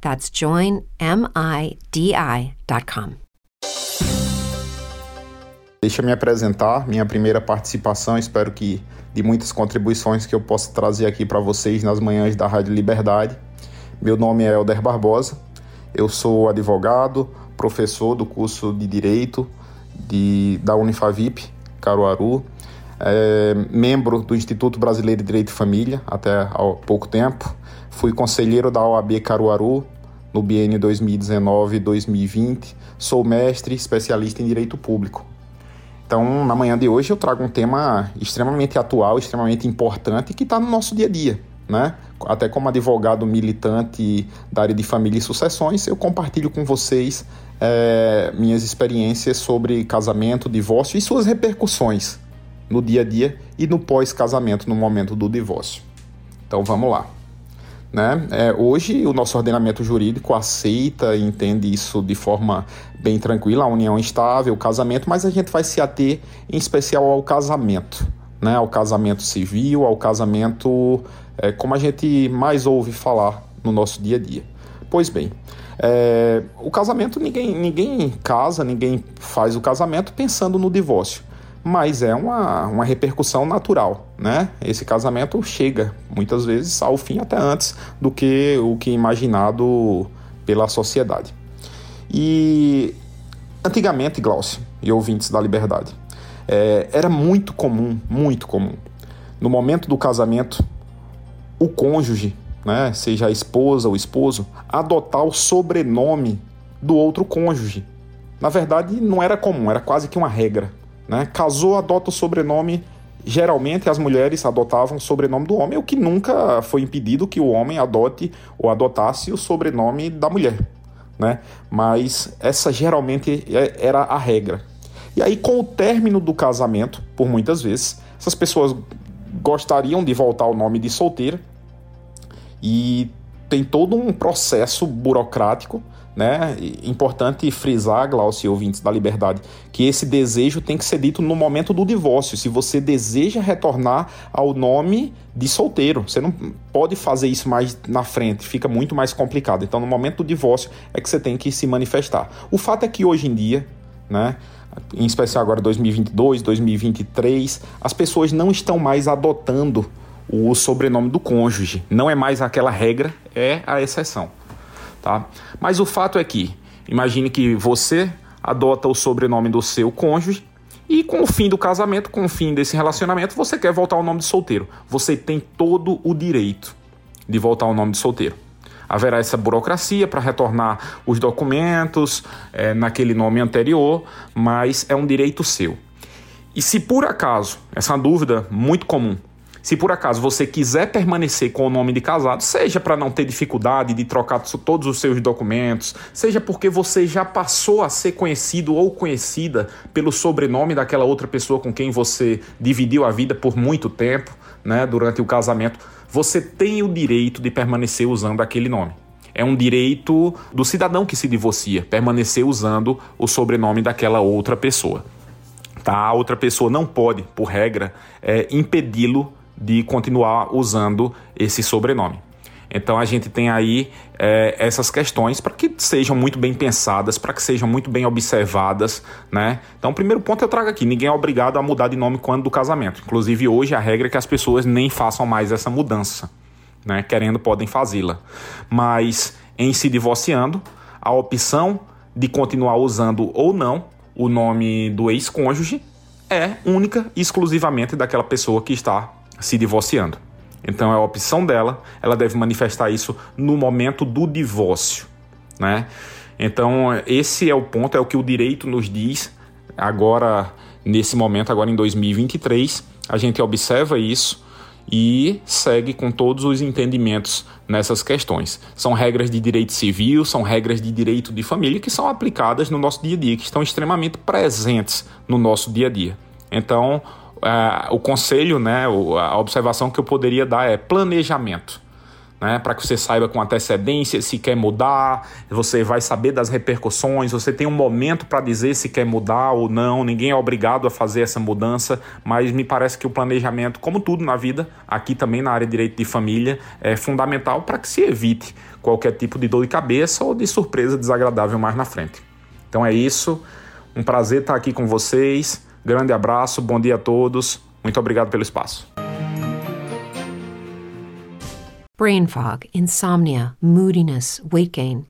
That's joinmidi.com. Deixa eu me apresentar, minha primeira participação, espero que de muitas contribuições que eu possa trazer aqui para vocês nas manhãs da Rádio Liberdade. Meu nome é Elder Barbosa, eu sou advogado, professor do curso de Direito de, da Unifavip, Caruaru, é, membro do Instituto Brasileiro de Direito e Família até há pouco tempo, fui conselheiro da OAB Caruaru no biênio 2019-2020, sou mestre especialista em Direito Público. Então, na manhã de hoje eu trago um tema extremamente atual, extremamente importante que está no nosso dia a dia, né? Até como advogado militante da área de família e sucessões, eu compartilho com vocês é, minhas experiências sobre casamento, divórcio e suas repercussões no dia a dia e no pós-casamento, no momento do divórcio. Então vamos lá. Né? É, hoje o nosso ordenamento jurídico aceita e entende isso de forma bem tranquila, a união estável, o casamento, mas a gente vai se ater em especial ao casamento, né? ao casamento civil, ao casamento é, como a gente mais ouve falar no nosso dia a dia. Pois bem, é, o casamento, ninguém, ninguém casa, ninguém faz o casamento pensando no divórcio. Mas é uma, uma repercussão natural, né? Esse casamento chega muitas vezes ao fim até antes do que o que imaginado pela sociedade. E antigamente, Glaucio e ouvintes da Liberdade, é, era muito comum, muito comum, no momento do casamento, o cônjuge né, seja a esposa ou esposo, adotar o sobrenome do outro cônjuge. Na verdade, não era comum, era quase que uma regra. Né? Casou, adota o sobrenome. Geralmente as mulheres adotavam o sobrenome do homem, o que nunca foi impedido que o homem adote ou adotasse o sobrenome da mulher. Né? Mas essa geralmente é, era a regra. E aí, com o término do casamento, por muitas vezes, essas pessoas gostariam de voltar ao nome de solteira e tem todo um processo burocrático, né? Importante frisar, Glaucio e ouvintes da Liberdade, que esse desejo tem que ser dito no momento do divórcio. Se você deseja retornar ao nome de solteiro, você não pode fazer isso mais na frente, fica muito mais complicado. Então, no momento do divórcio é que você tem que se manifestar. O fato é que hoje em dia, né? Em especial agora 2022, 2023, as pessoas não estão mais adotando o sobrenome do cônjuge. Não é mais aquela regra, é a exceção. Tá? Mas o fato é que, imagine que você adota o sobrenome do seu cônjuge e com o fim do casamento, com o fim desse relacionamento, você quer voltar ao nome de solteiro. Você tem todo o direito de voltar ao nome de solteiro. Haverá essa burocracia para retornar os documentos é, naquele nome anterior, mas é um direito seu. E se por acaso, essa dúvida muito comum, se por acaso você quiser permanecer com o nome de casado, seja para não ter dificuldade de trocar todos os seus documentos, seja porque você já passou a ser conhecido ou conhecida pelo sobrenome daquela outra pessoa com quem você dividiu a vida por muito tempo, né, durante o casamento, você tem o direito de permanecer usando aquele nome. É um direito do cidadão que se divorcia, permanecer usando o sobrenome daquela outra pessoa. Tá? A outra pessoa não pode, por regra, é, impedi-lo de continuar usando esse sobrenome. Então a gente tem aí é, essas questões para que sejam muito bem pensadas, para que sejam muito bem observadas, né? Então o primeiro ponto eu trago aqui: ninguém é obrigado a mudar de nome quando do casamento. Inclusive hoje a regra é que as pessoas nem façam mais essa mudança, né? Querendo podem fazê-la, mas em se divorciando a opção de continuar usando ou não o nome do ex-cônjuge é única e exclusivamente daquela pessoa que está se divorciando. Então é a opção dela, ela deve manifestar isso no momento do divórcio, né? Então esse é o ponto, é o que o direito nos diz agora nesse momento, agora em 2023, a gente observa isso e segue com todos os entendimentos nessas questões. São regras de direito civil, são regras de direito de família que são aplicadas no nosso dia a dia, que estão extremamente presentes no nosso dia a dia. Então, uh, o conselho, né, a observação que eu poderia dar é planejamento. Né, para que você saiba com antecedência se quer mudar, você vai saber das repercussões, você tem um momento para dizer se quer mudar ou não, ninguém é obrigado a fazer essa mudança, mas me parece que o planejamento, como tudo na vida, aqui também na área de direito de família, é fundamental para que se evite qualquer tipo de dor de cabeça ou de surpresa desagradável mais na frente. Então é isso, um prazer estar aqui com vocês. Grande abraço, bom dia a todos. Muito obrigado pelo espaço. Brain fog, insomnia, moodiness, weight gain.